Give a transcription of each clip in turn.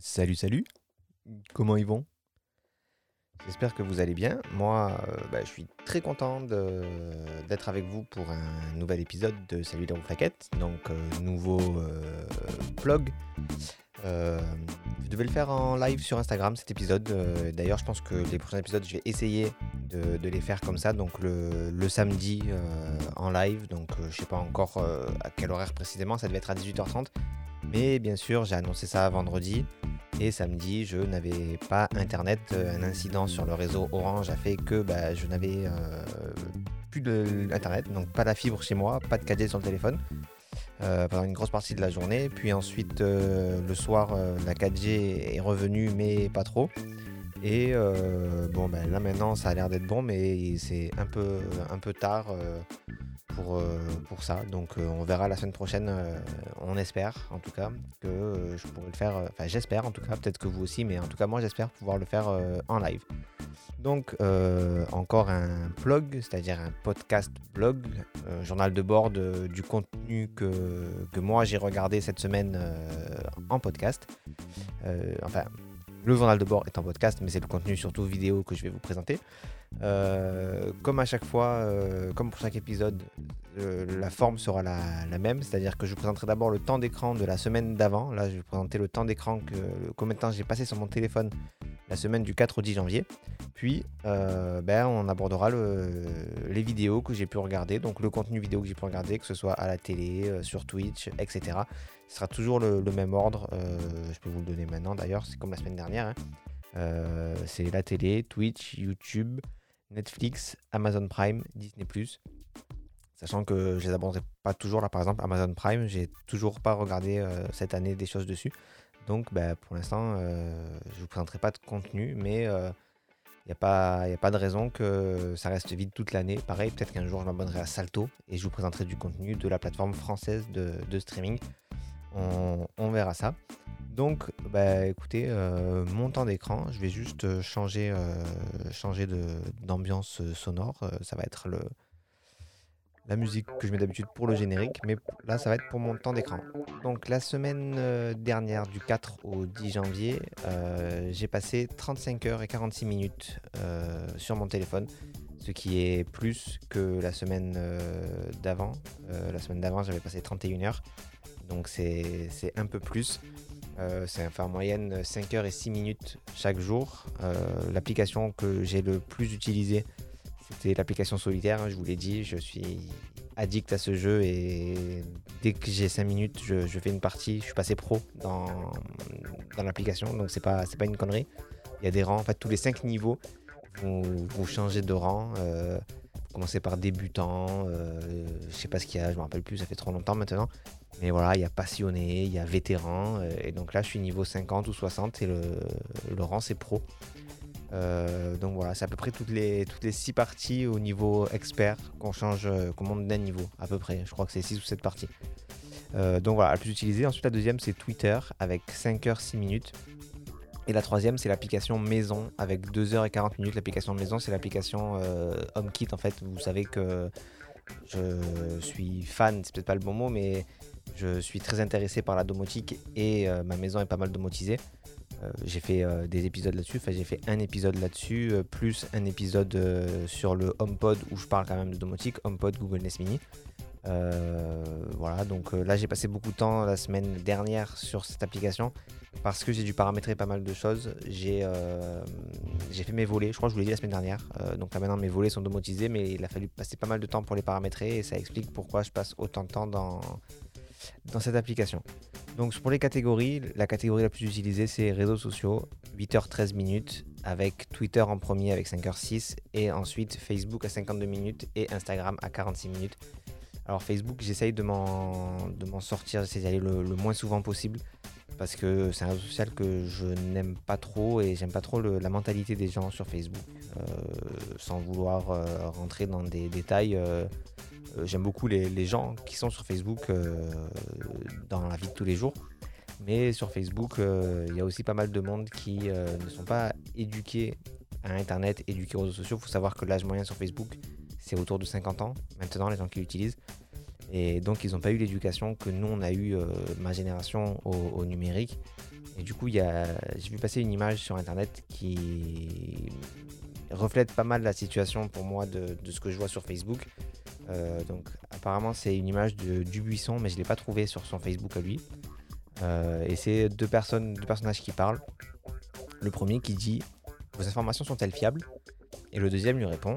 Salut, salut. Comment ils vont? J'espère que vous allez bien. Moi, euh, bah, je suis très content d'être avec vous pour un nouvel épisode de Salut les Flaquettes. Donc, euh, nouveau euh. Euh, je devais le faire en live sur Instagram cet épisode. Euh, D'ailleurs, je pense que les prochains épisodes, je vais essayer de, les faire comme ça. Donc, le, samedi euh, en live. Donc, euh, je sais pas encore euh, à quel horaire précisément. Ça devait être à 18h30. Mais bien sûr, j'ai annoncé ça vendredi. Et samedi, je n'avais pas internet. Euh, Un incident sur le réseau Orange a fait que bah, je n'avais euh, plus d'internet, donc pas la fibre chez moi, pas de 4G sur le téléphone euh, pendant une grosse partie de la journée. Puis ensuite, le soir, la 4G est revenue, mais pas trop. Et bon, ben là maintenant, ça a l'air d'être bon, mais c'est un peu, un peu tard pour, euh, pour ça. Donc euh, on verra la semaine prochaine, euh, on espère en tout cas que je pourrai le faire. Enfin, j'espère en tout cas, peut-être que vous aussi, mais en tout cas, moi j'espère pouvoir le faire en live. Donc encore un blog, c'est-à-dire un podcast blog, journal de bord du contenu que, que moi j'ai regardé cette semaine en podcast. Enfin, le journal de bord est en podcast, mais c'est le contenu surtout vidéo que je vais vous présenter. Euh, comme à chaque fois, euh, comme pour chaque épisode, euh, la forme sera la, même, c'est-à-dire que je vous présenterai d'abord le temps d'écran de la semaine d'avant. Là, je vais vous présenter le temps d'écran que combien de temps j'ai passé sur mon téléphone la semaine du 4 au 10 janvier. Puis, ben, on abordera le- les vidéos que j'ai pu regarder, donc le contenu vidéo que j'ai pu regarder, que ce soit à la télé, sur Twitch, etc. Ce sera toujours le, même ordre. euh, je peux vous le donner maintenant d'ailleurs, c'est comme la semaine dernière. hein. Euh, c'est la télé, Twitch, YouTube, Netflix, Amazon Prime, Disney +. Sachant que je les aborderai pas toujours là, par exemple Amazon Prime, j'ai toujours pas regardé euh, cette année des choses dessus. Donc bah, pour l'instant, euh, je vous présenterai pas de contenu, mais il n'y a, pas- de raison que ça reste vide toute l'année. Pareil, peut-être qu'un jour je m'abonnerai à Salto et je vous présenterai du contenu de la plateforme française de streaming. On, verra ça. Donc, bah, écoutez, euh, mon temps d'écran, je vais juste euh, changer, euh, changer d'ambiance sonore. Ça va être le, la musique que je mets d'habitude pour le générique, mais là, ça va être pour mon temps d'écran. Donc, la semaine dernière, du 4 au 10 janvier, j'ai passé 35 heures et 46 minutes sur mon téléphone, ce qui est plus que la semaine d'avant. La semaine d'avant, j'avais passé 31 heures, donc c'est un peu plus. Euh, c'est en moyenne 5 heures et 6 minutes chaque jour. Euh, L'application que j'ai le plus utilisée, c'était l'application solitaire. hein, je vous l'ai dit, je suis addict à ce jeu et dès que j'ai 5 minutes, je, je fais une partie. Je suis passé pro dans, dans l'application, donc c'est pas, pas une connerie. Il y a des rangs, en fait, tous les 5 niveaux, vous, vous changez de rang. Euh, par débutant, euh, je sais pas ce qu'il y a, je me rappelle plus, ça fait trop longtemps maintenant. Mais voilà, il y a passionné, il y a vétéran, euh, et donc là je suis niveau 50 ou 60 et le, rang c'est pro. Euh, donc voilà, c'est à peu près toutes les, toutes les 6 parties au niveau expert qu'on change, qu'on monte d'un niveau, à peu près. Je crois que c'est 6 ou 7 parties. Donc voilà, la plus utilisée. Ensuite, la deuxième, c'est Twitter avec 5 heures 6 minutes. Et la troisième, c'est l'application maison avec 2 heures et 40 minutes. L'application maison, c'est l'application euh, HomeKit. En fait, vous savez que je suis fan, c'est peut-être pas le bon mot, mais je suis très intéressé par la domotique et euh, ma maison est pas mal domotisée. Euh, j'ai fait des épisodes là-dessus, enfin j'ai fait un épisode là-dessus, plus un épisode sur le HomePod où je parle quand même de domotique, HomePod Google Nest Mini. Euh, voilà, donc euh, là j'ai passé beaucoup de temps la semaine dernière sur cette application parce que j'ai dû paramétrer pas mal de choses. J'ai euh, fait mes volets, je crois que je vous l'ai dit la semaine dernière. Donc là maintenant mes volets sont domotisés, mais il a fallu passer pas mal de temps pour les paramétrer et ça explique pourquoi je passe autant de temps dans, dans cette application. Donc pour les catégories, la catégorie la plus utilisée c'est réseaux sociaux, 8h13 minutes, avec Twitter en premier avec 5h06 et ensuite Facebook à 52 minutes et Instagram à 46 minutes. Alors Facebook, j'essaye de m'en sortir, j'essaie d'y aller le, moins souvent possible parce que c'est un réseau social que je n'aime pas trop et j'aime pas trop la mentalité des gens sur Facebook. Euh, sans vouloir euh, rentrer dans des détails, euh, j'aime beaucoup les, les gens qui sont sur Facebook dans la vie de tous les jours. Mais sur Facebook, il y a aussi pas mal de monde qui ne sont pas éduqués à Internet, éduqués aux réseaux sociaux. Il faut savoir que l'âge moyen sur Facebook, c'est autour de 50 ans maintenant, les gens qui l'utilisent. Et donc, ils n'ont pas eu l'éducation que nous, on a eu, euh, ma génération, au, numérique. Et du coup, j'ai vu passer une image sur internet qui reflète pas mal la situation pour moi de, de ce que je vois sur Facebook. Euh, donc, apparemment, c'est une image de Dubuisson, mais je ne l'ai pas trouvé sur son Facebook à lui. Euh, et c'est deux personnes, deux personnages qui parlent. Le premier qui dit Vos informations sont-elles fiables? Et le deuxième lui répond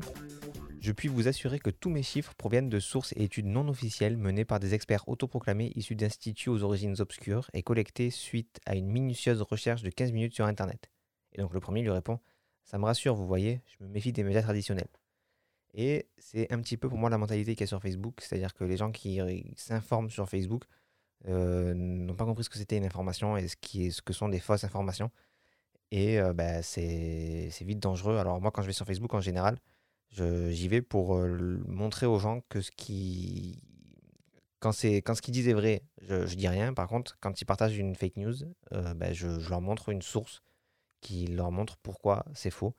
Je puis vous assurer que tous mes chiffres proviennent de sources et études non officielles menées par des experts autoproclamés issus d'instituts aux origines obscures et collectés suite à une minutieuse recherche de 15 minutes sur Internet. Et donc le premier lui répond Ça me rassure, vous voyez, je me méfie des médias traditionnels. Et c'est un petit peu pour moi la mentalité qu'il y a sur Facebook, c'est-à-dire que les gens qui s'informent sur Facebook euh, n'ont pas compris ce que c'était une information et ce, que sont des fausses informations. Et euh, bah, c'est vite dangereux. Alors moi, quand je vais sur Facebook en général, j'y vais pour euh, montrer aux gens que ce qui... Quand, quand ce qu'ils disent est vrai, je, je dis rien. Par contre, quand ils partagent une fake news, euh, bah, je, je leur montre une source qui leur montre pourquoi c'est faux.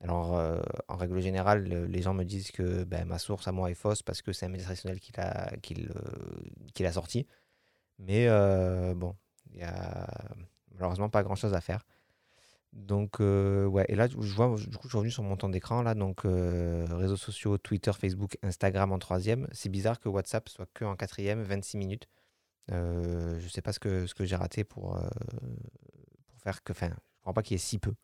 Alors, euh, en règle générale, le- les gens me disent que ben, ma source à moi est fausse parce que c'est un média traditionnel qui l'a qui qui l'a sorti. Mais euh, bon, il y a malheureusement pas grand-chose à faire. Donc, euh, ouais, et là, je vois, du coup, je suis revenu sur mon temps d'écran, là, donc euh, réseaux sociaux, Twitter, Facebook, Instagram en troisième. C'est bizarre que WhatsApp soit que en quatrième, 26 minutes. Euh, je sais pas ce que, ce que j'ai raté pour, euh, pour faire que, enfin, je crois pas qu'il y ait si peu.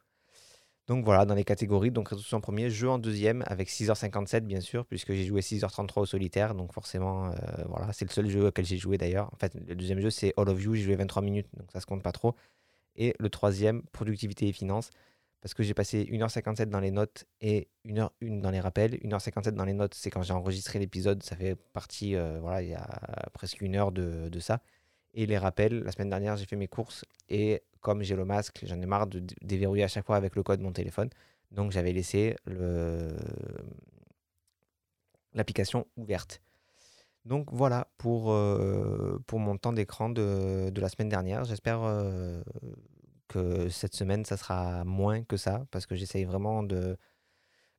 Donc voilà, dans les catégories, donc réseaux sociaux en premier, jeu en deuxième, avec 6h57 bien sûr, puisque j'ai joué 6h33 au solitaire, donc forcément, voilà, c'est le seul jeu auquel j'ai joué d'ailleurs. En fait, le deuxième jeu, c'est All of You, j'ai joué 23 minutes, donc ça se compte pas trop. Et le troisième, productivité et finances, parce que j'ai passé 1h57 dans les notes et 1h01 dans les rappels. 1h57 dans les notes, c'est quand j'ai enregistré l'épisode, ça fait partie, euh, voilà, il y a presque une heure de, de ça. Et les rappels, la semaine dernière, j'ai fait mes courses et comme j'ai le masque, j'en ai marre de dé- déverrouiller à chaque fois avec le code de mon téléphone. Donc j'avais laissé l'application ouverte. Donc voilà pour, euh, pour mon temps d'écran de, de la semaine dernière. J'espère euh, que cette semaine, ça sera moins que ça, parce que j'essaye vraiment de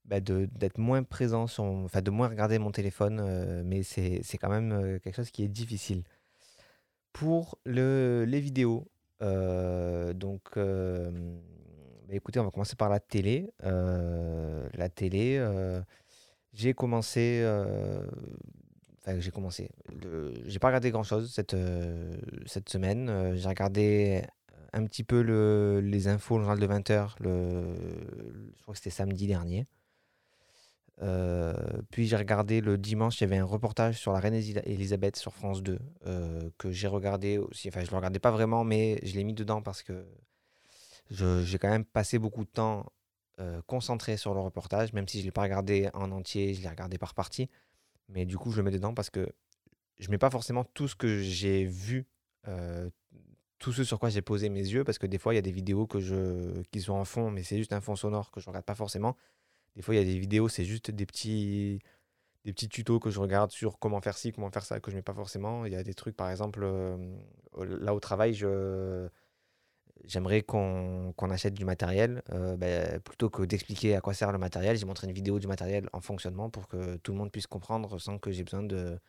bah, d'être moins présent, sur, enfin de moins regarder mon téléphone, euh, mais c'est quand même quelque chose qui est difficile. Pour le, les vidéos, donc bah, écoutez, on va commencer par la télé. La télé, j'ai commencé, j'ai commencé, j'ai pas regardé grand-chose cette, euh, cette semaine. Euh, j'ai regardé un petit peu le- les infos, le journal de 20h, le, je crois que c'était samedi dernier. Euh, puis j'ai regardé le dimanche, il y avait un reportage sur la reine Elisabeth sur France 2 euh, que j'ai regardé aussi. Enfin, je le regardais pas vraiment, mais je l'ai mis dedans parce que j'ai quand même passé beaucoup de temps concentré sur le reportage, même si je l'ai pas regardé en entier, je l'ai regardé par partie. Mais du coup, je le mets dedans parce que je mets pas forcément tout ce que j'ai vu, tout ce sur quoi j'ai posé mes yeux, parce que des fois, il y a des vidéos que je, qui sont en fond, mais c'est juste un fond sonore que je regarde pas forcément. Des fois, il y a des vidéos, c'est juste des petits, des petits tutos que je regarde sur comment faire ci, comment faire ça, que je mets pas forcément. Il y a des trucs, par exemple, là au travail, je, j'aimerais qu'on achète du matériel. euh, ben, plutôt que d'expliquer à quoi sert le matériel, j'ai montré une vidéo du matériel en fonctionnement pour que tout le monde puisse comprendre sans que j'ai besoin de,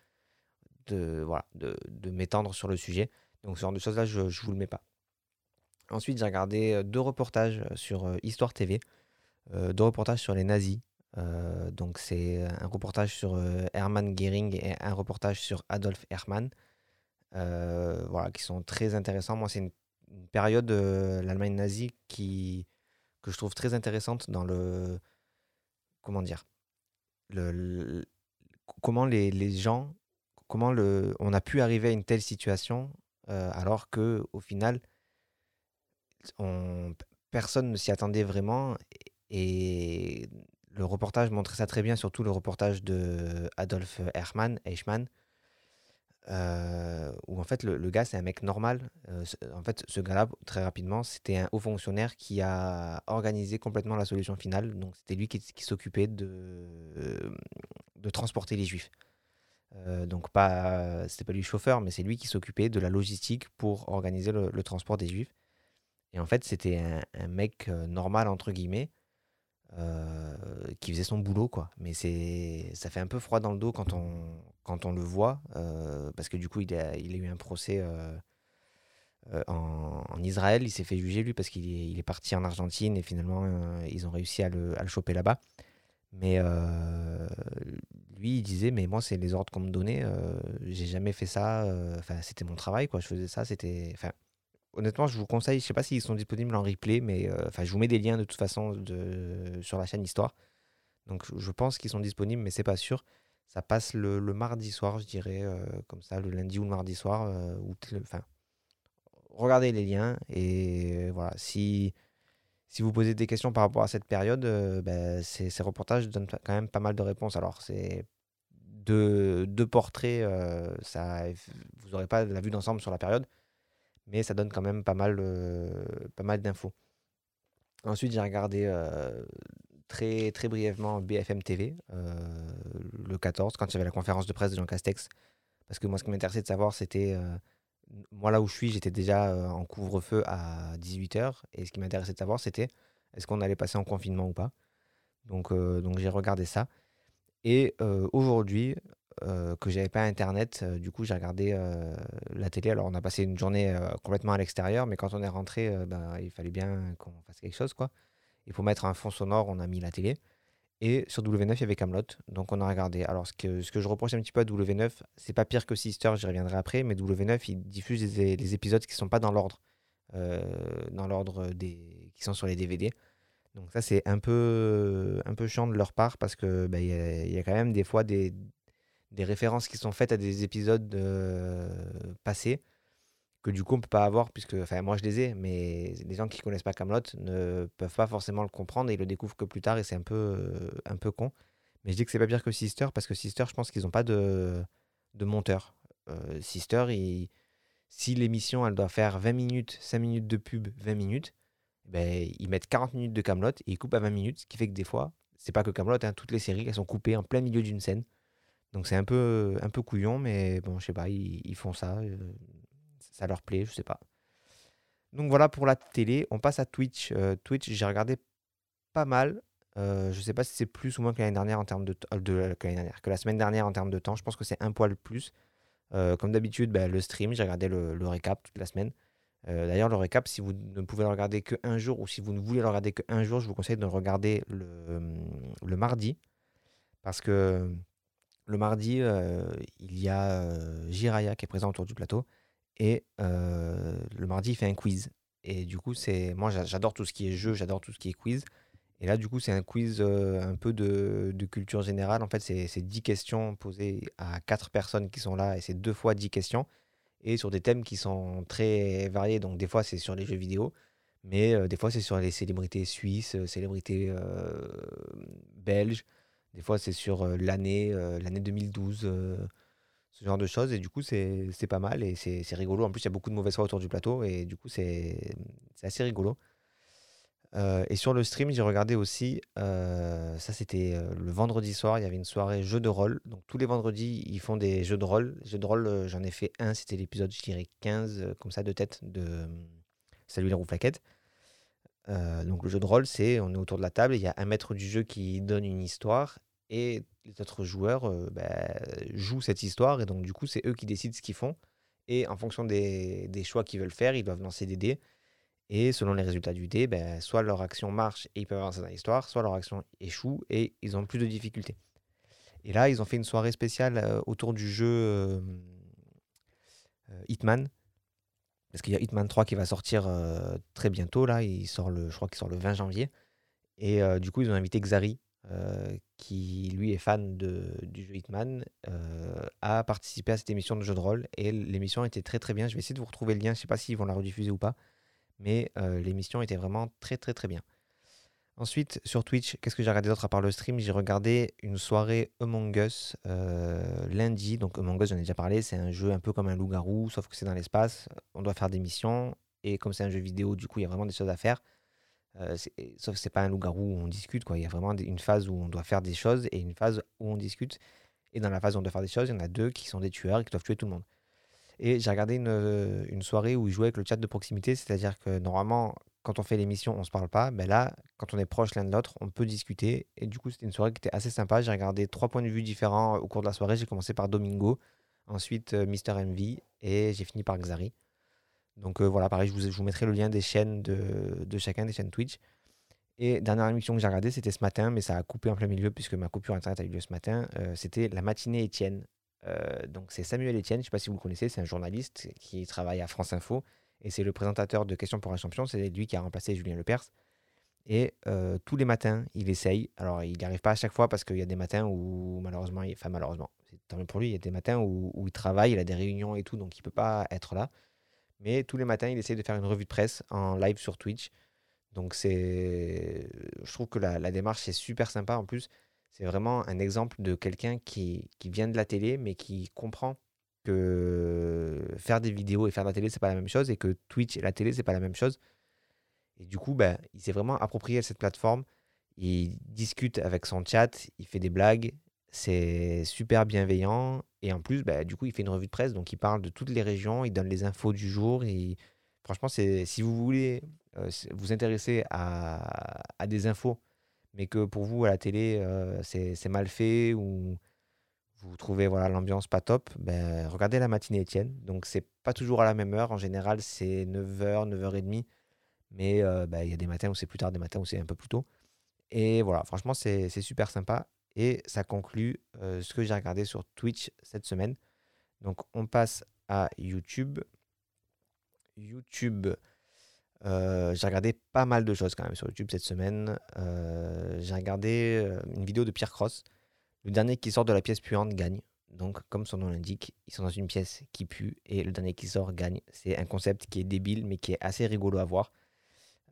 de, voilà, de, de m'étendre sur le sujet. Donc ce genre de choses-là, je ne vous le mets pas. Ensuite, j'ai regardé euh, deux reportages sur euh, Histoire TV, deux reportages sur les nazis. Donc c'est un reportage sur Hermann Göring et un reportage sur Adolf Hermann. Voilà, qui sont très intéressants. Moi, c'est une, une période de l'Allemagne nazie qui, que je trouve très intéressante dans le... Comment dire le, Comment les, les gens... Comment le, on a pu arriver à une telle situation euh, alors que au final, on, personne ne s'y attendait vraiment. Et le reportage montrait ça très bien, surtout le reportage de Adolf Eichmann euh, où en fait le, gars c'est un mec normal. Euh, en fait, ce gars-là, très rapidement, c'était un haut fonctionnaire qui a organisé complètement la solution finale. Donc c'était lui qui, s'occupait de, de transporter les juifs. Euh, donc pas, c'était pas lui chauffeur, mais c'est lui qui s'occupait de la logistique pour organiser le, transport des juifs. Et en fait, c'était un, mec normal entre guillemets euh, qui faisait son boulot quoi. Mais c'est, ça fait un peu froid dans le dos quand on, quand on le voit, euh, parce que du coup, il a, il a eu un procès euh, en, en Israël. Il s'est fait juger, lui, parce qu'il est, il est parti en Argentine et finalement, ils ont réussi à le, à le choper là-bas. Mais lui, il disait, mais moi, c'est les ordres qu'on me donnait. j'ai jamais fait ça. Enfin, c'était mon travail, quoi. Je faisais ça. C'était. Enfin, honnêtement, je vous conseille. Je sais pas s'ils sont disponibles en replay, mais euh, je vous mets des liens de toute façon sur la chaîne Histoire. Donc, je pense qu'ils sont disponibles, mais c'est pas sûr. Ça passe le, mardi soir, je dirais, euh, comme ça, le lundi ou le mardi soir. euh, regardez les liens et voilà. Si si vous posez des questions par rapport à cette période, ben, ces, reportages donnent quand même pas mal de réponses. Alors, c'est deux, portraits, vous n'aurez pas la vue d'ensemble sur la période, mais ça donne quand même pas mal, euh, pas mal d'infos. Ensuite, j'ai regardé euh, très, très brièvement BFM TV, euh, le 14, quand il y avait la conférence de presse de Jean Castex. Parce que moi, ce qui m'intéressait de savoir, c'était. moi, là où je suis, j'étais déjà en couvre-feu à 18h. Et ce qui m'intéressait de savoir, c'était est-ce qu'on allait passer en confinement ou pas. Donc, donc j'ai regardé ça. Et aujourd'hui, euh, que j'avais pas internet, euh, du coup, j'ai regardé euh, la télé. Alors, on a passé une journée complètement à l'extérieur, mais quand on est rentré, ben, il fallait bien qu'on fasse quelque chose, quoi. Il faut mettre un fond sonore, on a mis la télé. Et sur W9, il y avait Camelot, donc on a regardé. Alors, ce que, ce que je reproche un petit peu à W9, c'est pas pire que Sister, j'y reviendrai après, mais W9, il diffuse des, des épisodes qui sont pas dans l'ordre, dans l'ordre des qui sont sur les DVD. Donc ça, c'est un peu, un peu chiant de leur part parce que bah, a, il y a quand même des fois des, des références qui sont faites à des épisodes euh, passés que du coup on peut pas avoir puisque, enfin moi je les ai, mais les gens qui connaissent pas Camelot ne peuvent pas forcément le comprendre et ils le découvrent que plus tard et c'est un peu, euh, un peu con. Mais je dis que c'est pas pire que Sister parce que Sister, je pense qu'ils ont pas de, de monteur. Euh, Sister, si l'émission elle doit faire 20 minutes, 5 minutes de pub, 20 minutes, ben, ils mettent 40 minutes de Camelot et ils coupent à 20 minutes, ce qui fait que des fois, c'est pas que Camelot, toutes les séries elles sont coupées en plein milieu d'une scène. Donc c'est un peu, un peu couillon, mais bon, je sais pas, ils, font ça, euh, ça leur plaît, je sais pas. Donc voilà pour la télé. On passe à Twitch. Euh, Twitch, j'ai regardé pas mal. Euh, je sais pas si c'est plus ou moins que l'année dernière en termes de, euh, que la semaine dernière en termes de temps. Je pense que c'est un poil plus. Comme d'habitude, ben, le stream, j'ai regardé le, récap toute la semaine. D'ailleurs, le récap, si vous ne pouvez le regarder qu'un jour ou si vous ne voulez le regarder qu'un jour, je vous conseille de le regarder le mardi. Parce que le mardi, euh, il y a euh, Jiraya qui est présent autour du plateau. Et euh, le mardi, il fait un quiz. Et du coup, c'est moi, j'a- j'adore tout ce qui est jeu, j'adore tout ce qui est quiz. Et là, du coup, c'est un quiz un peu de, culture générale. En fait, c'est c'est 10 questions posées à 4 personnes qui sont là. Et c'est deux fois 10 questions. Et sur des thèmes qui sont très variés. Donc, des fois, c'est sur les jeux vidéo. Mais des fois, c'est sur les célébrités suisses, célébrités belges. Des fois, c'est sur l'année l'année 2012, euh, ce genre de choses. Et du coup, c'est pas mal et c'est rigolo. En plus, il y a beaucoup de mauvaises foi autour du plateau. Et du coup, c'est assez rigolo. Et sur le stream, j'ai regardé aussi, ça c'était le vendredi soir, il y avait une soirée jeux de rôle. Donc tous les vendredis, ils font des jeux de rôle. Jeux de rôle, j'en ai fait un, c'était l'épisode, je dirais 15, euh, comme ça, de tête de Salut les rouflaquettes. Euh, donc le jeu de rôle, c'est on est autour de la table, il y a un maître du jeu qui donne une histoire et les autres joueurs euh, bah, jouent cette histoire et donc du coup c'est eux qui décident ce qu'ils font et en fonction des, choix qu'ils veulent faire, ils doivent lancer des dés et selon les résultats du dé, ben, soit leur action marche et ils peuvent avancer dans l'histoire, soit leur action échoue et ils ont plus de difficultés. Et là, ils ont fait une soirée spéciale euh, autour du jeu euh, Hitman. Parce qu'il y a Hitman 3 qui va sortir très bientôt. Là, il sort le, je crois qu'il sort le 20 janvier. Et du coup, ils ont invité Xari, euh, qui lui est fan de, du jeu Hitman, euh, à participer à cette émission de jeu de rôle. Et l'émission était très très bien. Je vais essayer de vous retrouver le lien. Je ne sais pas s'ils vont la rediffuser ou pas. Mais euh, l'émission était vraiment très très très bien. Ensuite, sur Twitch, qu'est-ce que j'ai regardé d'autre à part le stream? J'ai regardé une soirée Among Us lundi. Donc Among Us, j'en ai déjà parlé, c'est un jeu un peu comme un loup-garou, sauf que c'est dans l'espace. On doit faire des missions. Et comme c'est un jeu vidéo, du coup, il y a vraiment des choses à faire. Euh, sauf que c'est pas un loup-garou où on discute. Quoi. Il y a vraiment une phase où on doit faire des choses et une phase où on discute. Et dans la phase où on doit faire des choses, il y en a deux qui sont des tueurs et qui doivent tuer tout le monde. Et j'ai regardé une, euh, une soirée où ils jouaient avec le chat de proximité, c'est-à-dire que normalement, quand on fait l'émission, on se parle pas. Mais là, quand on est proche l'un de l'autre, on peut discuter. Et du coup, c'était une soirée qui était assez sympa. J'ai regardé trois points de vue différents au cours de la soirée. J'ai commencé par Domingo, ensuite euh, Mr. MV et j'ai fini par Xari. Donc voilà, pareil, je vous, mettrai le lien des chaînes de, de chacun des chaînes Twitch. Et dernière émission que j'ai regardée, c'était ce matin, mais ça a coupé en plein milieu puisque ma coupure internet a eu lieu ce matin. c'était la matinée Étienne. donc c'est Samuel Etienne, je ne sais pas si vous le connaissez, c'est un journaliste qui travaille à France Info et c'est le présentateur de Questions pour un champion. C'est lui qui a remplacé Julien Lepers. Et tous les matins, il essaye. Alors, il n'y arrive pas à chaque fois parce qu'il y a des matins où, malheureusement, il... enfin, malheureusement, tant mieux pour lui, il y a des matins où, où, il travaille, il a des réunions et tout, donc il ne peut pas être là. Mais tous les matins, il essaye de faire une revue de presse en live sur Twitch. Donc, c'est. Je trouve que la, démarche est super sympa. En plus, c'est vraiment un exemple de quelqu'un qui, vient de la télé, mais qui comprend que faire des vidéos et faire de la télé, c'est pas la même chose, et que Twitch et la télé, c'est pas la même chose. Et du coup, bah, il s'est vraiment approprié cette plateforme. Il discute avec son chat, il fait des blagues, c'est super bienveillant. Et en plus, bah, du coup, il fait une revue de presse, donc il parle de toutes les régions, il donne les infos du jour. Et franchement, si vous voulez euh, vous intéresser à, des infos, mais que pour vous, à la télé, euh, c'est mal fait ou vous trouvez voilà l'ambiance pas top, ben, regardez la matinée Étienne. Donc, c'est pas toujours à la même heure. En général, c'est 9h, 9h30. Mais euh, bah, il y a des matins où c'est plus tard, des matins où c'est un peu plus tôt. Et voilà, franchement, c'est super sympa. Et ça conclut euh, ce que j'ai regardé sur Twitch cette semaine. Donc, on passe à YouTube. YouTube, euh, j'ai regardé pas mal de choses quand même sur YouTube cette semaine. j'ai regardé une vidéo de Pierre Cross. Le dernier qui sort de la pièce puante gagne. Donc, comme son nom l'indique, ils sont dans une pièce qui pue et le dernier qui sort gagne. C'est un concept qui est débile mais qui est assez rigolo à voir.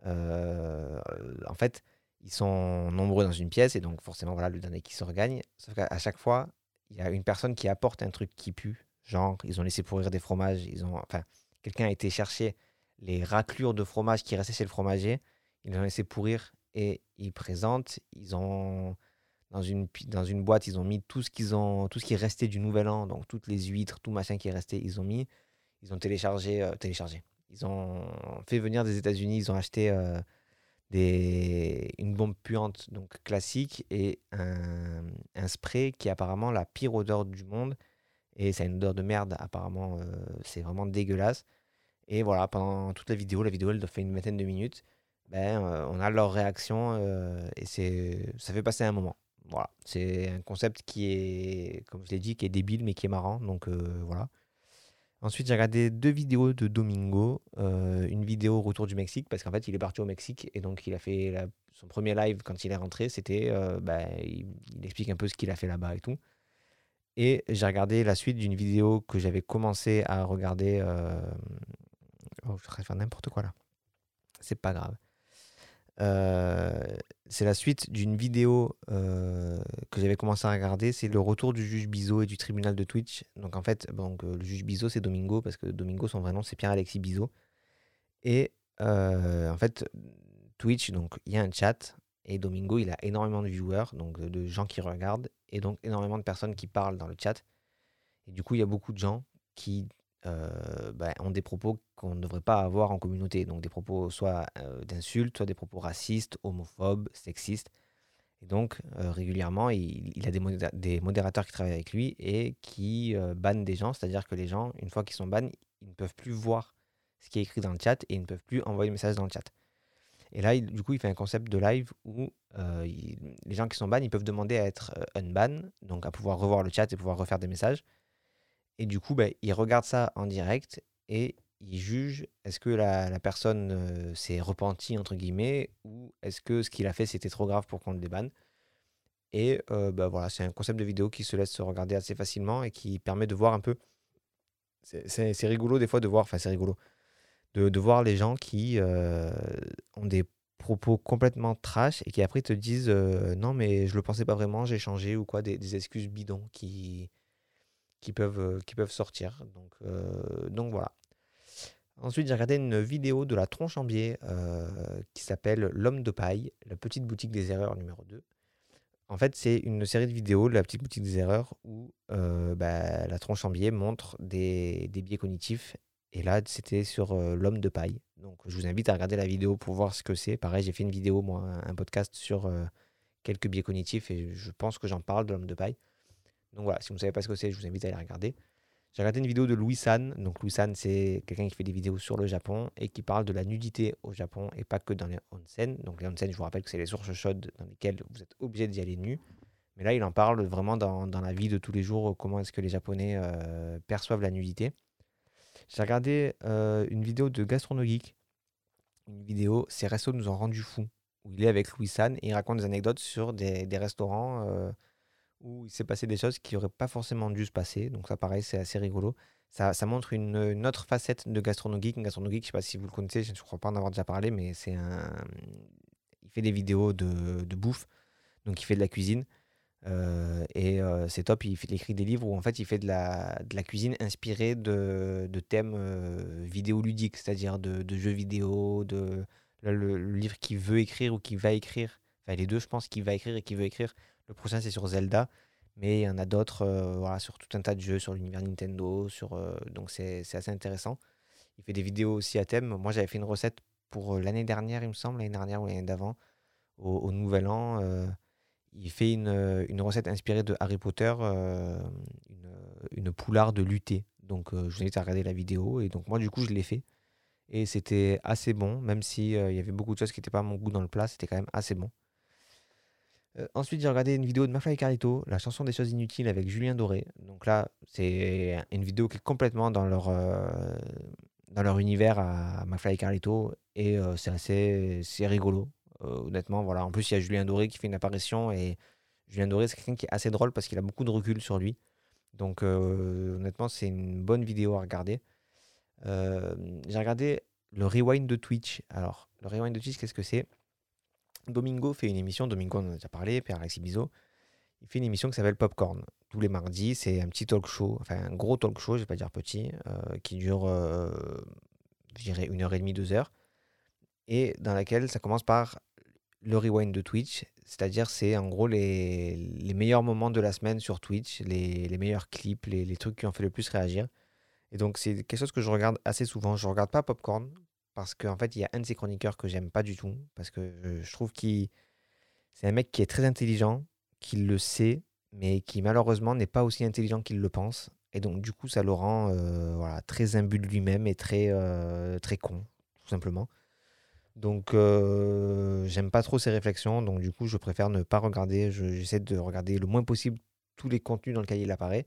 Euh, en fait, ils sont nombreux dans une pièce et donc forcément, voilà, le dernier qui sort gagne. Sauf qu'à chaque fois, il y a une personne qui apporte un truc qui pue. Genre, ils ont laissé pourrir des fromages. Ils ont, enfin, quelqu'un a été chercher les raclures de fromage qui restaient chez le fromager. Ils ont laissé pourrir et ils présentent. Ils ont dans une, dans une boîte, ils ont mis tout ce qu'ils ont, tout ce qui est resté du nouvel an, donc toutes les huîtres, tout machin qui est resté, ils ont mis. Ils ont téléchargé, euh, téléchargé. Ils ont fait venir des États-Unis, ils ont acheté euh, une bombe puante donc classique et un, spray qui est apparemment la pire odeur du monde. Et c'est une odeur de merde, apparemment, euh, c'est vraiment dégueulasse. Et voilà, pendant toute la vidéo, la vidéo elle fait une vingtaine de minutes, ben, euh, on a leur réaction et c'est, ça fait passer un moment. Voilà, c'est un concept qui est, comme je l'ai dit, qui est débile mais qui est marrant. Donc voilà. Ensuite, j'ai regardé deux vidéos de Domingo. Euh, une vidéo retour du Mexique, parce qu'en fait, il est parti au Mexique et donc il a fait son premier live quand il est rentré. C'était, euh, bah, il, explique un peu ce qu'il a fait là-bas et tout. Et j'ai regardé la suite d'une vidéo que j'avais commencé à regarder. Euh... Oh, je vais faire n'importe quoi là. C'est pas grave. Euh, c'est la suite d'une vidéo euh, que j'avais commencé à regarder. C'est le retour du juge Bizot et du tribunal de Twitch. Donc en fait, donc, le juge Bizot, c'est Domingo, parce que Domingo, son vrai nom, c'est Pierre-Alexis Bizot. Et euh, en fait, Twitch, donc il y a un chat. Et Domingo, il a énormément de viewers, donc de gens qui regardent, et donc énormément de personnes qui parlent dans le chat. Et du coup, il y a beaucoup de gens qui euh, bah, ont des propos qu'on ne devrait pas avoir en communauté. Donc des propos soit euh, d'insultes, soit des propos racistes, homophobes, sexistes. Et donc euh, régulièrement, il, a des, des, modérateurs qui travaillent avec lui et qui bannent des gens. C'est-à-dire que les gens, une fois qu'ils sont bannés, ils ne peuvent plus voir ce qui est écrit dans le chat et ils ne peuvent plus envoyer le message dans le chat. Et là, du coup, il fait un concept de live où les gens qui sont ban, ils peuvent demander à être unban, donc à pouvoir revoir le chat et pouvoir refaire des messages. Et du coup, bah, il regarde ça en direct et il juge est-ce que la, personne euh, s'est repentie, entre guillemets, ou est-ce que ce qu'il a fait, c'était trop grave pour qu'on le débanne. Et euh, bah, voilà, c'est un concept de vidéo qui se laisse se regarder assez facilement et qui permet de voir un peu. C'est rigolo des fois de voir, enfin c'est rigolo, de, de, voir les gens qui euh, ont des propos complètement trash et qui après te disent non mais je le pensais pas vraiment, j'ai changé ou quoi, des, des excuses bidons qui, qui peuvent, euh, qui peuvent sortir. Donc, euh, donc voilà. Ensuite, j'ai regardé une vidéo de la tronche en biais euh, qui s'appelle L'homme de paille, la petite boutique des erreurs numéro 2. En fait, c'est une série de vidéos de la petite boutique des erreurs où bah, la tronche en biais montre des, des, biais cognitifs. Et là, c'était sur l'homme de paille. Donc, je vous invite à regarder la vidéo pour voir ce que c'est. Pareil, j'ai fait une vidéo, moi, un podcast sur quelques biais cognitifs et je pense que j'en parle de l'homme de paille. Donc voilà, si vous ne savez pas ce que c'est, je vous invite à aller regarder. J'ai regardé une vidéo de Louis San. Donc Louis San, c'est quelqu'un qui fait des vidéos sur le Japon et qui parle de la nudité au Japon et pas que dans les onsen. Donc les onsen, je vous rappelle que c'est les sources chaudes dans lesquelles vous êtes obligé d'y aller nu. Mais là, il en parle vraiment dans, la vie de tous les jours, comment est-ce que les Japonais euh, perçoivent la nudité. J'ai regardé euh, une vidéo de Gastronogeek. Une vidéo, ces restos nous ont rendu fous. Où il est avec Louis San et il raconte des anecdotes sur des, des restaurants euh, où il s'est passé des choses qui n'auraient pas forcément dû se passer. Donc ça, pareil, c'est assez rigolo. Ça, montre une, autre facette de Gastronogeek. Gastronogeek, je ne sais pas si vous le connaissez, je ne crois pas en avoir déjà parlé, mais c'est un... Il fait des vidéos de, bouffe. Donc il fait de la cuisine. Euh, et euh, c'est top, il, écrit des livres où en fait il fait de la, cuisine inspirée de, thèmes euh, vidéoludiques, c'est-à-dire de, de, jeux vidéo, de le, le livre qu'il veut écrire ou qu'il va écrire. Enfin les deux je pense qu'il va écrire et qu'il veut écrire. Le prochain c'est sur Zelda, mais il y en a d'autres voilà, sur tout un tas de jeux, sur l'univers Nintendo, sur, donc c'est assez intéressant. Il fait des vidéos aussi à thème. Moi j'avais fait une recette pour l'année dernière il me semble, l'année dernière ou l'année d'avant, au, Nouvel An il fait une, euh, recette inspirée de Harry Potter, euh, une, une poularde luttée. Donc euh, je vous invite à regarder la vidéo. Et donc moi du coup je l'ai fait. Et c'était assez bon, même s'il il y avait beaucoup de choses qui n'étaient pas à mon goût dans le plat, c'était quand même assez bon. Ensuite j'ai regardé une vidéo de Mafia et Carlito, la chanson des choses inutiles avec Julien Doré. Donc là c'est une vidéo qui est complètement dans leur, dans leur univers à Mafia et Carlito. Et c'est assez rigolo. Euh, honnêtement, voilà. En plus, il y a Julien Doré qui fait une apparition et Julien Doré, c'est quelqu'un qui est assez drôle parce qu'il a beaucoup de recul sur lui. Donc, euh, honnêtement, c'est une bonne vidéo à regarder. Euh, j'ai regardé le rewind de Twitch. Alors, le rewind de Twitch, qu'est-ce que c'est? Domingo fait une émission, Domingo on en a déjà parlé, Pierre Alexis Bizot. Il fait une émission qui s'appelle Popcorn. Tous les mardis, c'est un petit talk show, enfin un gros talk show, je vais pas dire petit, qui dure, je dirais, une heure et demie, deux heures. Et dans laquelle ça commence par le rewind de Twitch, c'est-à-dire c'est en gros les, meilleurs moments de la semaine sur Twitch, les, meilleurs clips, les, les, trucs qui ont fait le plus réagir. Et donc c'est quelque chose que je regarde assez souvent. Je regarde pas Popcorn parce qu'en fait il y a un de ces chroniqueurs que j'aime pas du tout parce que je, trouve qu'il c'est un mec qui est très intelligent, qui le sait, mais qui malheureusement n'est pas aussi intelligent qu'il le pense. Et donc du coup ça le rend euh, voilà, très imbu de lui-même et très, euh, très con, tout simplement. Donc, euh, j'aime pas trop ces réflexions. Donc, du coup, je préfère ne pas regarder. J'essaie de regarder le moins possible tous les contenus dans lesquels il apparaît.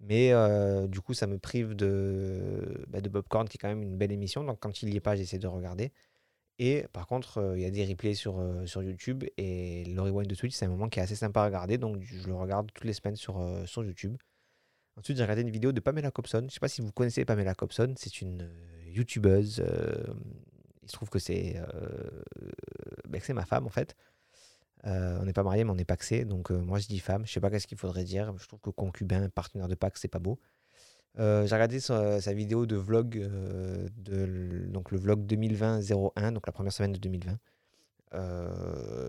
Mais euh, du coup, ça me prive de, bah, Popcorn, qui est quand même une belle émission. Donc, quand il n'y est pas, j'essaie de regarder. Et par contre, euh, il y a des replays sur, sur YouTube. Et le rewind de Twitch, c'est un moment qui est assez sympa à regarder. Donc, je le regarde toutes les semaines sur, sur YouTube. Ensuite, j'ai regardé une vidéo de Pamela Cobson. Je ne sais pas si vous connaissez Pamela Cobson. C'est une YouTubeuse il se trouve que c'est euh, c'est ma femme en fait. Euh, on n'est pas mariés, mais on est paxé. Donc euh, moi je dis femme. Je sais pas qu'est-ce qu'il faudrait dire. Je trouve que concubin, partenaire de Pax, c'est pas beau. j'ai regardé sa, sa, vidéo de vlog, de, donc le vlog 2020-01, donc la première semaine de 2020.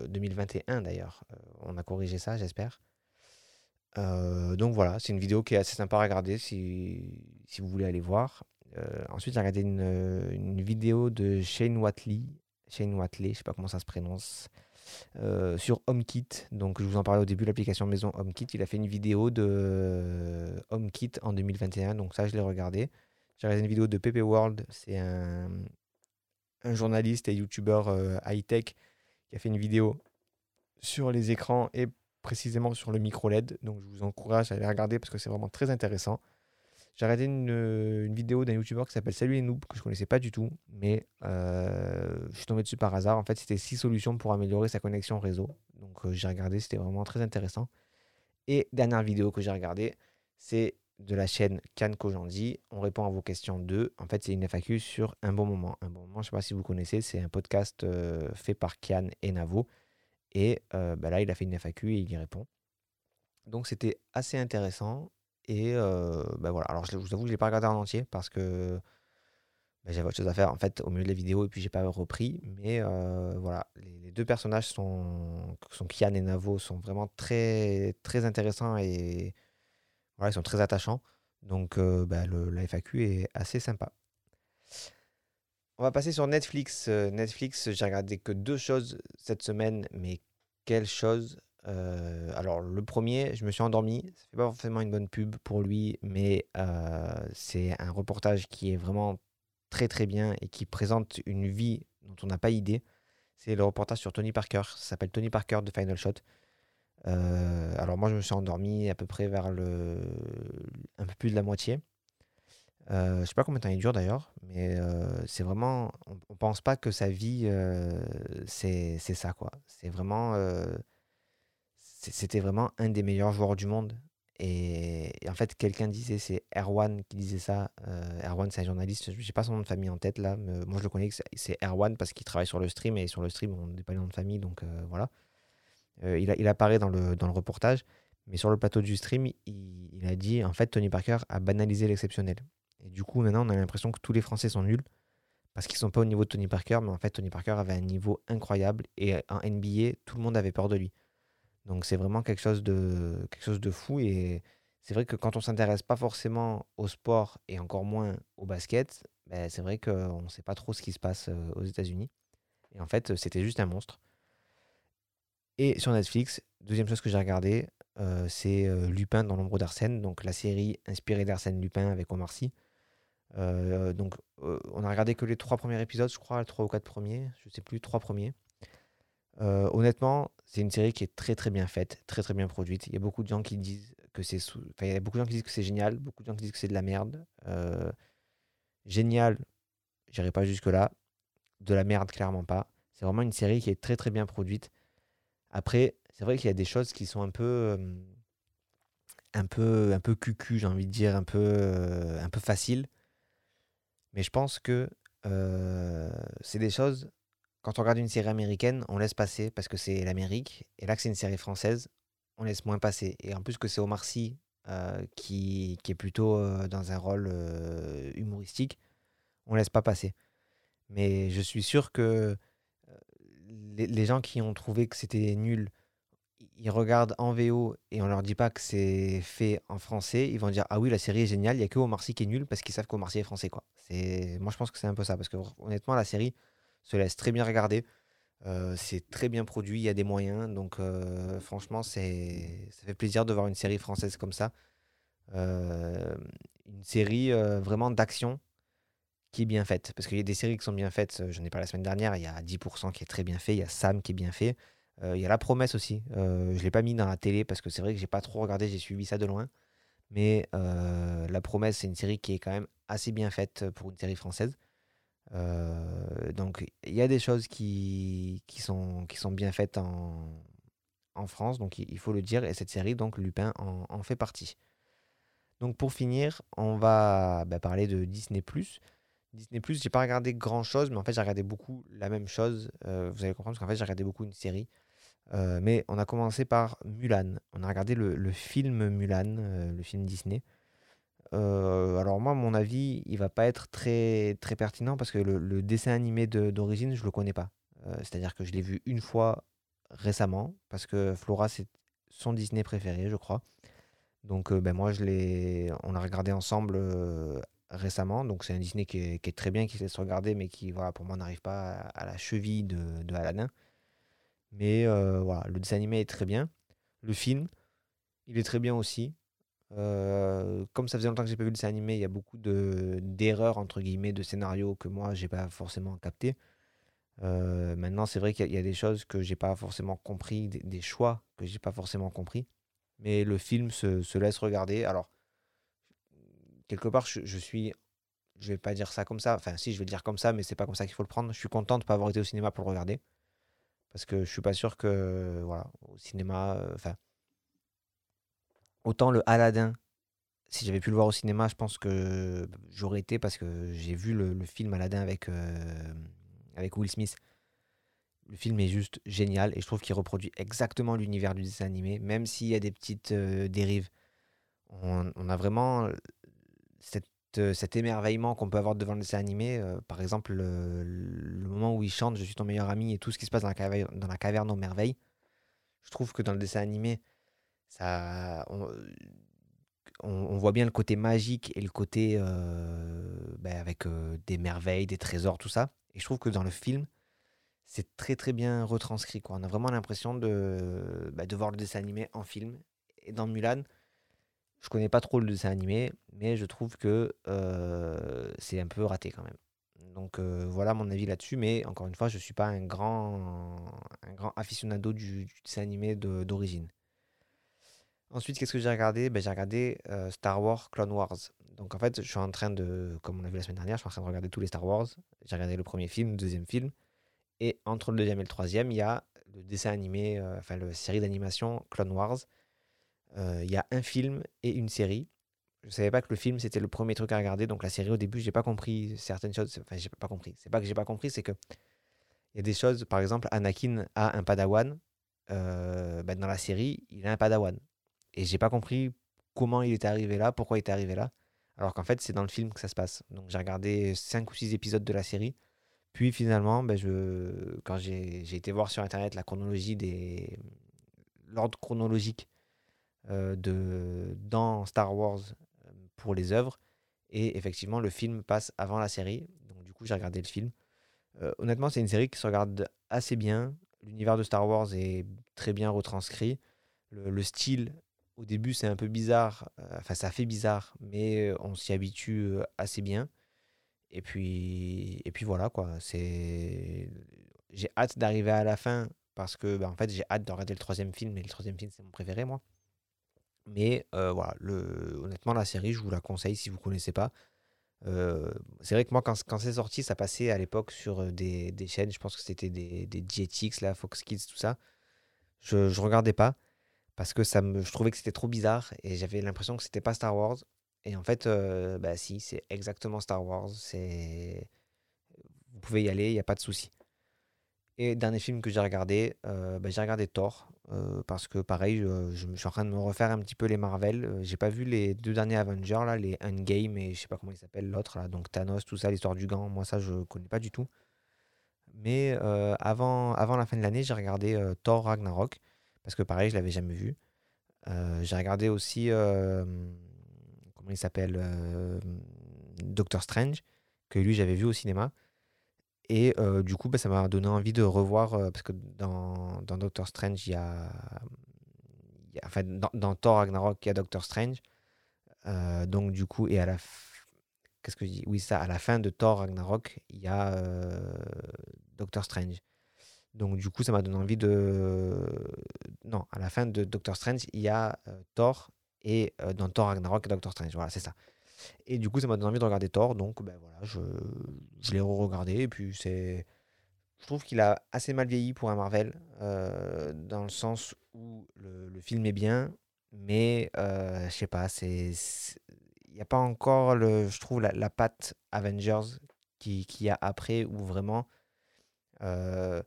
2021 d'ailleurs. on a corrigé ça, j'espère. donc voilà, c'est une vidéo qui est assez sympa à regarder si, si vous voulez aller voir. Euh, ensuite, j'ai regardé une, euh, une, vidéo de Shane Watley, Shane Watley, je sais pas comment ça se prononce, euh, sur HomeKit. Donc, je vous en parlais au début, l'application maison HomeKit. Il a fait une vidéo de HomeKit en 2021. Donc, ça, je l'ai regardé. J'ai regardé une vidéo de Pepe World. C'est un, journaliste et youtubeur high-tech qui a fait une vidéo sur les écrans et précisément sur le micro LED. Donc, je vous encourage à aller regarder parce que c'est vraiment très intéressant. J'ai regardé une, euh, une, vidéo d'un youtubeur qui s'appelle Salut les noobs, que je connaissais pas du tout, mais euh, je suis tombé dessus par hasard. En fait, c'était six solutions pour améliorer sa connexion réseau. Donc euh, j'ai regardé, c'était vraiment très intéressant. Et dernière vidéo que j'ai regardée, c'est de la chaîne Can Kojandi. On répond à vos questions 2. En fait, c'est une FAQ sur un bon moment. Un bon moment, je ne sais pas si vous connaissez, c'est un podcast fait par Kian et Navo. Et bah là, il a fait une FAQ et il y répond. Donc c'était assez intéressant. Et ben voilà, alors je, vous avoue que je l'ai pas regardé en entier parce que bah, j'avais autre chose à faire en fait au milieu de la vidéo et puis j'ai pas repris. Mais voilà, les, deux personnages sont, sont Kian et Navo sont vraiment très, très intéressants et voilà, ils sont très attachants. Donc bah, le, la FAQ est assez sympa. On va passer sur Netflix. Netflix, j'ai regardé que deux choses cette semaine, mais quelles choses Euh, alors, le premier, je me suis endormi. Ça fait pas forcément une bonne pub pour lui, mais euh, c'est un reportage qui est vraiment très très bien et qui présente une vie dont on n'a pas idée. C'est le reportage sur Tony Parker. Ça s'appelle Tony Parker de Final Shot. Euh, alors moi, je me suis endormi à peu près vers le un peu plus de la moitié. Euh, je sais pas combien de temps il dure d'ailleurs, mais c'est vraiment, on, on pense pas que sa vie, c'est ça quoi. C'est vraiment, c'était vraiment un des meilleurs joueurs du monde. Et, en fait, quelqu'un disait, c'est Erwan qui disait ça. Euh, Erwan, c'est un journaliste. Je n'ai pas son nom de famille en tête là, mais moi je le connais. C'est Erwan parce qu'il travaille sur le stream et sur le stream on n'est pas les noms de famille, donc euh, voilà. Euh, il, apparaît dans le, reportage, mais sur le plateau du stream, il, il a dit en fait Tony Parker a banalisé l'exceptionnel. Et du coup, maintenant, on a l'impression que tous les Français sont nuls parce qu'ils sont pas au niveau de Tony Parker, mais en fait, Tony Parker avait un niveau incroyable et en NBA, tout le monde avait peur de lui. Donc, c'est vraiment quelque chose de, quelque chose de fou. Et c'est vrai que quand on s'intéresse pas forcément au sport et encore moins au basket, ben, c'est vrai qu'on ne sait pas trop ce qui se passe euh, aux États-Unis. Et en fait, c'était juste un monstre. Et sur Netflix, deuxième chose que j'ai regardé, euh, c'est euh, Lupin dans l'ombre d'Arsène, donc la série inspirée d'Arsène Lupin avec Omar Sy. Donc, on a regardé que les trois premiers épisodes, je crois, trois ou quatre premiers, je sais plus, trois premiers. Honnêtement, c'est une série qui est très très bien faite, très très bien produite. Il y a beaucoup de gens qui disent que c'est, beaucoup de gens qui disent que c'est génial, beaucoup de gens qui disent que c'est de la merde. Euh, génial, j'irai pas jusque là. De la merde, clairement pas. C'est vraiment une série qui est très très bien produite. Après, c'est vrai qu'il y a des choses qui sont un peu, euh, un peu, un peu cucu, j'ai envie de dire, un peu, euh, un peu facile. Mais je pense que euh, c'est des choses, quand on regarde une série américaine, on laisse passer parce que c'est l'Amérique. Et là que c'est une série française, on laisse moins passer. Et en plus que c'est Omar Sy euh, qui, est plutôt euh, dans un rôle euh, humoristique, on laisse pas passer. Mais je suis sûr que les, les gens qui ont trouvé que c'était nul, ils regardent en VO et on leur dit pas que c'est fait en français, ils vont dire ah oui la série est géniale, il y a que Omar Sy qui est nul parce qu'ils savent qu'Omar Sy est français quoi. C'est moi je pense que c'est un peu ça parce que honnêtement la série se laisse très bien regarder, Euh, c'est très bien produit, il y a des moyens donc euh, franchement ça fait plaisir de voir une série française comme ça, Euh, une série vraiment d'action qui est bien faite. Parce qu'il y a des séries qui sont bien faites, j'en ai parlé la semaine dernière, il y a 10% qui est très bien fait, il y a Sam qui est bien fait, il y a La Promesse aussi. Je ne l'ai pas mis dans la télé parce que c'est vrai que j'ai pas trop regardé, j'ai suivi ça de loin. Mais La Promesse, c'est une série qui est quand même assez bien faite pour une série française. Euh, donc il y a des choses qui, qui, sont, qui sont bien faites en, en France, donc il, faut le dire, et cette série, donc Lupin, en, fait partie. Donc pour finir, on va bah, parler de Disney ⁇ Disney Plus, j'ai pas regardé grand chose, mais en fait j'ai regardé beaucoup la même chose. Euh, vous allez comprendre parce qu'en fait j'ai regardé beaucoup une série. Euh, mais on a commencé par Mulan. On a regardé le, film Mulan, le film Disney. Euh, alors moi, mon avis, il va pas être très, pertinent parce que le, dessin animé de- d'origine, je le connais pas. Euh, C'est-à-dire que je l'ai vu une fois récemment parce que Flora, c'est son Disney préféré, je crois. Donc euh, ben moi, je on l'a regardé ensemble récemment. Donc c'est un Disney qui est, très bien, qui se laisse regarder, mais qui, voilà, pour moi, n'arrive pas à, la cheville de, de Aladdin. Mais voilà, le dessin animé est très bien. Le film, il est très bien aussi. Euh, comme ça faisait longtemps que j'ai pas vu le dessin il y a beaucoup de d'erreurs entre guillemets de scénario que moi j'ai pas forcément capté. Euh, maintenant, c'est vrai qu'il y, a des choses que j'ai pas forcément compris, des, choix que j'ai pas forcément compris. Mais le film se, se laisse regarder. Alors, quelque part, je, je suis, je vais pas dire ça comme ça. Enfin, si, je vais le dire comme ça, mais c'est pas comme ça qu'il faut le prendre. Je suis content de pas avoir été au cinéma pour le regarder parce que je suis pas sûr que, voilà, au cinéma, euh, enfin, autant le Aladdin si j'avais pu le voir au cinéma, je pense que j'aurais été parce que j'ai vu le, film Aladdin avec, euh, avec Will Smith. Le film est juste génial et je trouve qu'il reproduit exactement l'univers du dessin animé, même s'il y a des petites euh, dérives. On, a vraiment euh, cet émerveillement qu'on peut avoir devant le dessin animé. Par exemple, le, le moment où il chante Je suis ton meilleur ami et tout ce qui se passe dans la caverne, dans la caverne aux merveilles. Je trouve que dans le dessin animé, ça, on, voit bien le côté magique et le côté euh, ben, avec euh, des merveilles, des trésors, tout ça. Et je trouve que dans le film, c'est très très bien retranscrit. On a vraiment l'impression de, bah, de voir le dessin animé en film. Et dans Mulan, je connais pas trop le dessin animé, mais je trouve que euh, c'est un peu raté quand même. Donc euh, voilà mon avis là-dessus, mais encore une fois, je ne suis pas un grand, un grand aficionado du, dessin animé d'origine. Ensuite, qu'est-ce que j'ai regardé? Ben, J'ai regardé euh, Star Wars Clone Wars. Donc en fait, je suis en train de, comme on l'a vu la semaine dernière, je suis en train de regarder tous les Star Wars. J'ai regardé le premier film, le deuxième film. Et entre le deuxième et le troisième, il y a le dessin animé, enfin la série d'animation Clone Wars euh, il y a un film et une série. Je savais pas que le film c'était le premier truc à regarder, donc la série au début j'ai pas compris certaines choses. Enfin j'ai pas compris. C'est pas que j'ai pas compris, c'est que il y a des choses. Par exemple, Anakin a un Padawan. Euh, ben, dans la série, il a un Padawan. Et j'ai pas compris comment il était arrivé là, pourquoi il était arrivé là. Alors qu'en fait, c'est dans le film que ça se passe. Donc j'ai regardé 5 ou 6 épisodes de la série. Puis finalement, ben, quand j'ai été voir sur Internet la chronologie l'ordre chronologique euh, de, dans Star Wars pour les œuvres. Et effectivement, le film passe avant la série. Donc du coup, j'ai regardé le film. Euh, honnêtement, c'est une série qui se regarde assez bien. L'univers de Star Wars est très bien retranscrit. Le, style, au début, c'est un peu bizarre. Enfin, ça fait bizarre, mais on s'y habitue assez bien. Et puis, et puis voilà, quoi. C'est... J'ai hâte d'arriver à la fin parce que, bah, en fait, j'ai hâte de regarder le troisième film. Et le troisième film, c'est mon préféré, moi. Mais voilà, le, honnêtement, la série, je vous la conseille si vous ne connaissez pas. c'est vrai que moi, quand, c'est sorti, ça passait à l'époque sur des, des, chaînes. Je pense que c'était des, des GTX, Fox Kids, tout ça. Je ne regardais pas parce que ça me, je trouvais que c'était trop bizarre et j'avais l'impression que c'était pas Star Wars. Et en fait, bah si, c'est exactement Star Wars. C'est, vous pouvez y aller, il n'y a pas de souci. Et dernier film que j'ai regardé, bah, j'ai regardé Thor. Euh, parce que pareil, je, je, suis en train de me refaire un petit peu les Marvel. Euh, j'ai pas vu les deux derniers Avengers, là, les Endgame et je sais pas comment il s'appelle l'autre, là, donc Thanos, tout ça, l'histoire du gant. Moi, ça, je connais pas du tout. Mais euh, avant, avant la fin de l'année, j'ai regardé Thor Ragnarok, parce que pareil, je l'avais jamais vu. j'ai regardé aussi, comment il s'appelle, Doctor Strange, que lui, j'avais vu au cinéma. Et du coup, bah, ça m'a donné envie de revoir, parce que dans, dans, Doctor Strange, il y a, enfin, dans, Thor Ragnarok, il y a Doctor Strange. donc du coup, et à la qu'est-ce que je dis? Oui, ça, à la fin de Thor Ragnarok, il y a Doctor Strange. Donc du coup, ça m'a donné envie de... Non, à la fin de Doctor Strange, il y a Thor, et dans Thor Ragnarok, Doctor Strange. Voilà, c'est ça. Et du coup, ça m'a donné envie de regarder Thor. Donc, ben voilà, je, je l'ai re-regardé. Et puis, c'est. Je trouve qu'il a assez mal vieilli pour un Marvel, euh, dans le sens où le, le, film est bien, mais euh, je sais pas, c'est. Il n'y a pas encore, le, je trouve, la, patte Avengers qui, qui y a après, où vraiment. Euh,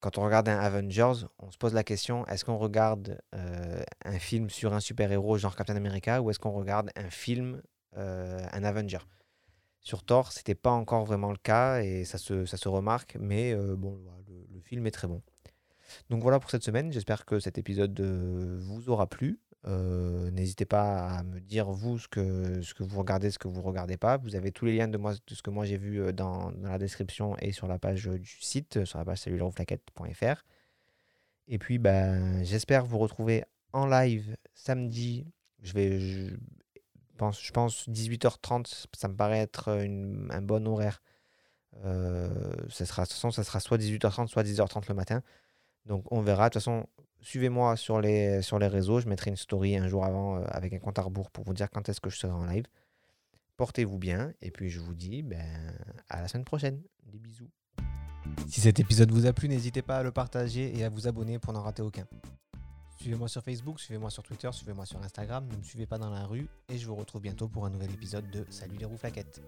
quand on regarde un Avengers, on se pose la question est-ce qu'on regarde euh, un film sur un super-héros genre Captain America ou est-ce qu'on regarde un film, euh, un Avenger? Sur Thor, c'était pas encore vraiment le cas et ça se, ça se remarque, mais euh, bon, le, le, film est très bon. Donc voilà pour cette semaine. J'espère que cet épisode vous aura plu. Euh, n'hésitez pas à me dire vous ce que, ce que vous regardez, ce que vous regardez pas. Vous avez tous les liens de, moi, de ce que moi j'ai vu euh, dans, dans, la description et sur la page euh, du site, sur la page cellulerouflaquette.fr. Et puis ben, j'espère vous retrouver en live samedi. Je vais, je pense, je pense 18h30, ça me paraît être un bon horaire. ça sera, de toute façon, ça sera soit 18h30, soit 10h30 le matin. Donc on verra. De toute façon, suivez-moi sur les, sur les réseaux. Je mettrai une story un jour avant euh, avec un compte à rebours pour vous dire quand est-ce que je serai en live. Portez-vous bien et puis je vous dis ben, à la semaine prochaine. Des bisous. Si cet épisode vous a plu, n'hésitez pas à le partager et à vous abonner pour n'en rater aucun. Suivez-moi sur Facebook, suivez-moi sur Twitter, suivez-moi sur Instagram, ne me suivez pas dans la rue et je vous retrouve bientôt pour un nouvel épisode de Salut les roues flaquettes.